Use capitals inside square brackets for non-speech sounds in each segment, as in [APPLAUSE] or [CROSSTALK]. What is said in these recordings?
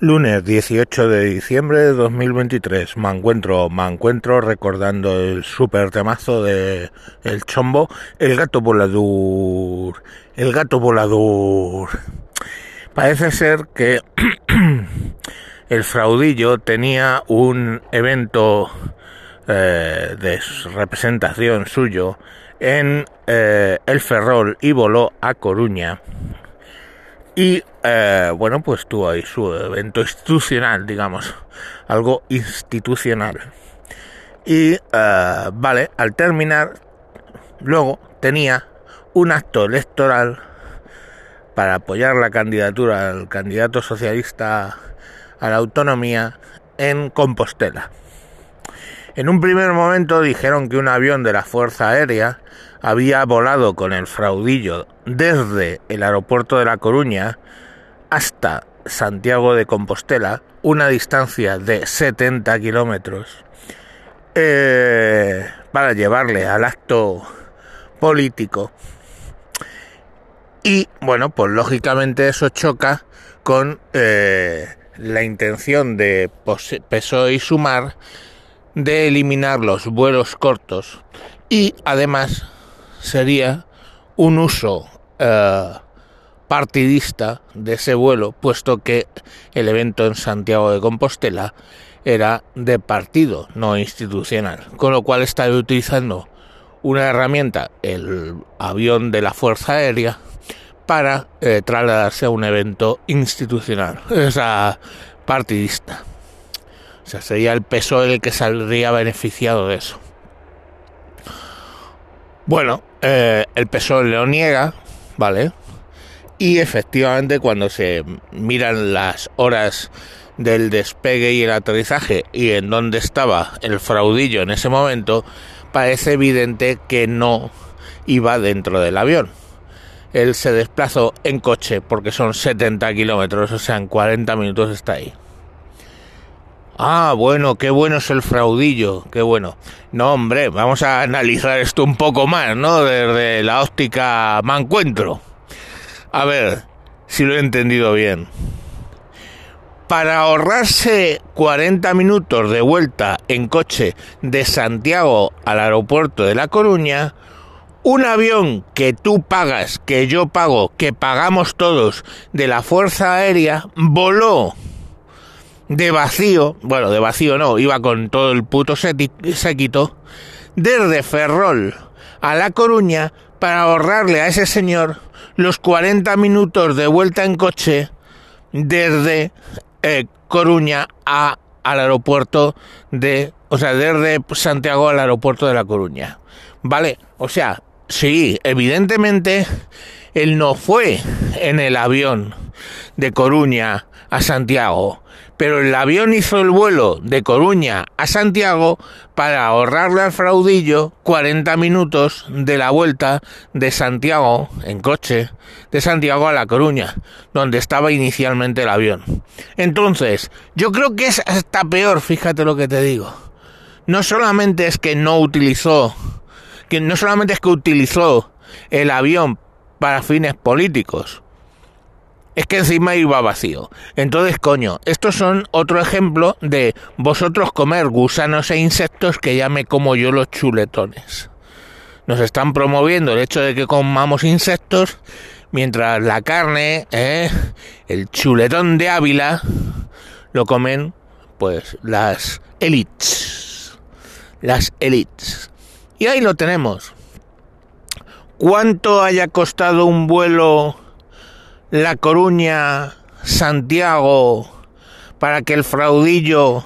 Lunes 18 de diciembre de 2023. Me encuentro, me encuentro recordando el super temazo de El Chombo, El Gato Volador. El Gato Volador. Parece ser que [CLEARS THROAT] el fraudillo tenía un evento eh, de representación suyo en eh, El Ferrol y voló a Coruña y eh, bueno, pues tuvo ahí su evento institucional, digamos, algo institucional. Y eh, vale, al terminar, luego tenía un acto electoral para apoyar la candidatura al candidato socialista a la autonomía en Compostela. En un primer momento dijeron que un avión de la Fuerza Aérea había volado con el fraudillo desde el aeropuerto de La Coruña hasta Santiago de Compostela, una distancia de 70 kilómetros, eh, para llevarle al acto político. Y bueno, pues lógicamente eso choca con eh, la intención de PSOE y Sumar de eliminar los vuelos cortos y además sería un uso eh, partidista de ese vuelo, puesto que el evento en Santiago de Compostela era de partido, no institucional, con lo cual está utilizando una herramienta, el avión de la Fuerza Aérea, para eh, trasladarse a un evento institucional, [LAUGHS] o sea, partidista. O sea, sería el peso el que saldría beneficiado de eso. Bueno, eh, el PSOE lo niega, ¿vale? Y efectivamente cuando se miran las horas del despegue y el aterrizaje y en dónde estaba el fraudillo en ese momento, parece evidente que no iba dentro del avión. Él se desplazó en coche porque son 70 kilómetros, o sea, en 40 minutos está ahí. Ah, bueno, qué bueno es el fraudillo, qué bueno. No, hombre, vamos a analizar esto un poco más, ¿no? Desde la óptica me encuentro. A ver, si lo he entendido bien. Para ahorrarse 40 minutos de vuelta en coche de Santiago al aeropuerto de La Coruña, un avión que tú pagas, que yo pago, que pagamos todos de la Fuerza Aérea, voló de vacío, bueno, de vacío no, iba con todo el puto séquito, desde Ferrol a La Coruña para ahorrarle a ese señor los 40 minutos de vuelta en coche desde eh, Coruña a, al aeropuerto de, o sea, desde Santiago al aeropuerto de La Coruña. ¿Vale? O sea, sí, evidentemente él no fue en el avión de Coruña a Santiago, pero el avión hizo el vuelo de Coruña a Santiago para ahorrarle al fraudillo 40 minutos de la vuelta de Santiago en coche, de Santiago a La Coruña, donde estaba inicialmente el avión. Entonces, yo creo que es hasta peor, fíjate lo que te digo. No solamente es que no utilizó, que no solamente es que utilizó el avión para fines políticos, es que encima iba vacío. Entonces, coño, estos son otro ejemplo de vosotros comer gusanos e insectos que ya me como yo los chuletones. Nos están promoviendo el hecho de que comamos insectos, mientras la carne, ¿eh? el chuletón de Ávila, lo comen pues las elites. Las elites. Y ahí lo tenemos. ¿Cuánto haya costado un vuelo la Coruña, Santiago, para que el fraudillo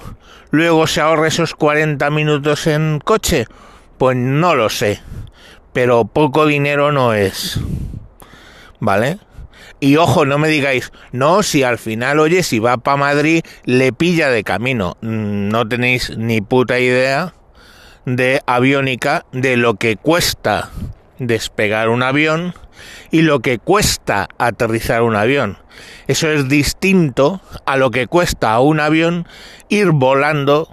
luego se ahorre esos 40 minutos en coche? Pues no lo sé, pero poco dinero no es. ¿Vale? Y ojo, no me digáis, no, si al final, oye, si va para Madrid, le pilla de camino. Mm, no tenéis ni puta idea de aviónica, de lo que cuesta despegar un avión y lo que cuesta aterrizar un avión. Eso es distinto a lo que cuesta a un avión ir volando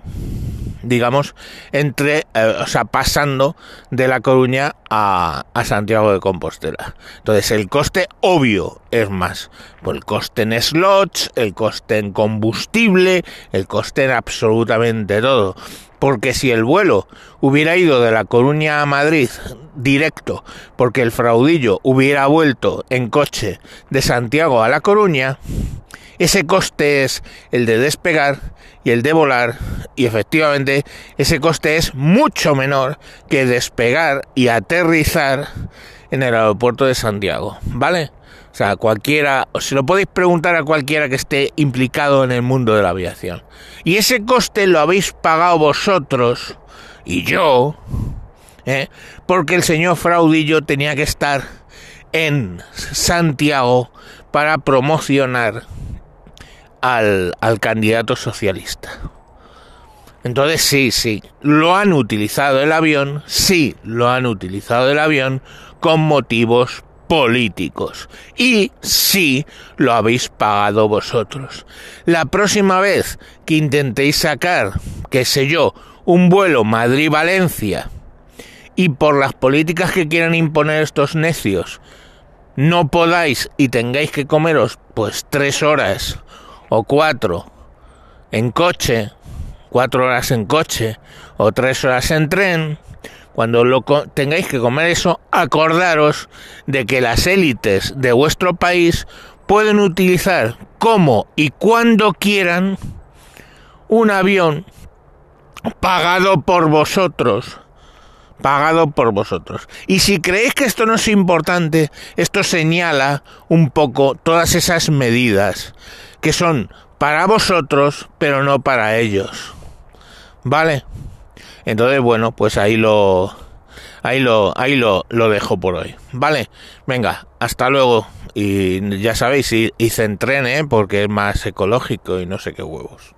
digamos, entre, eh, o sea, pasando de La Coruña a, a, Santiago de Compostela. Entonces, el coste obvio es más. Por el coste en slots, el coste en combustible, el coste en absolutamente todo. Porque si el vuelo hubiera ido de La Coruña a Madrid directo, porque el fraudillo hubiera vuelto en coche de Santiago a La Coruña, ese coste es el de despegar y el de volar y efectivamente ese coste es mucho menor que despegar y aterrizar en el aeropuerto de Santiago, ¿vale? O sea, cualquiera, si lo podéis preguntar a cualquiera que esté implicado en el mundo de la aviación. Y ese coste lo habéis pagado vosotros y yo, ¿eh? porque el señor Fraudillo tenía que estar en Santiago para promocionar al, al candidato socialista. Entonces sí, sí, lo han utilizado el avión, sí, lo han utilizado el avión con motivos políticos. Y sí, lo habéis pagado vosotros. La próxima vez que intentéis sacar, qué sé yo, un vuelo Madrid-Valencia y por las políticas que quieran imponer estos necios, no podáis y tengáis que comeros pues tres horas o cuatro en coche, cuatro horas en coche o tres horas en tren, cuando lo tengáis que comer eso, acordaros de que las élites de vuestro país pueden utilizar como y cuando quieran un avión pagado por vosotros pagado por vosotros. Y si creéis que esto no es importante, esto señala un poco todas esas medidas que son para vosotros, pero no para ellos. ¿Vale? Entonces, bueno, pues ahí lo ahí lo ahí lo, lo dejo por hoy. ¿Vale? Venga, hasta luego. Y ya sabéis, hice en tren, ¿eh? porque es más ecológico y no sé qué huevos.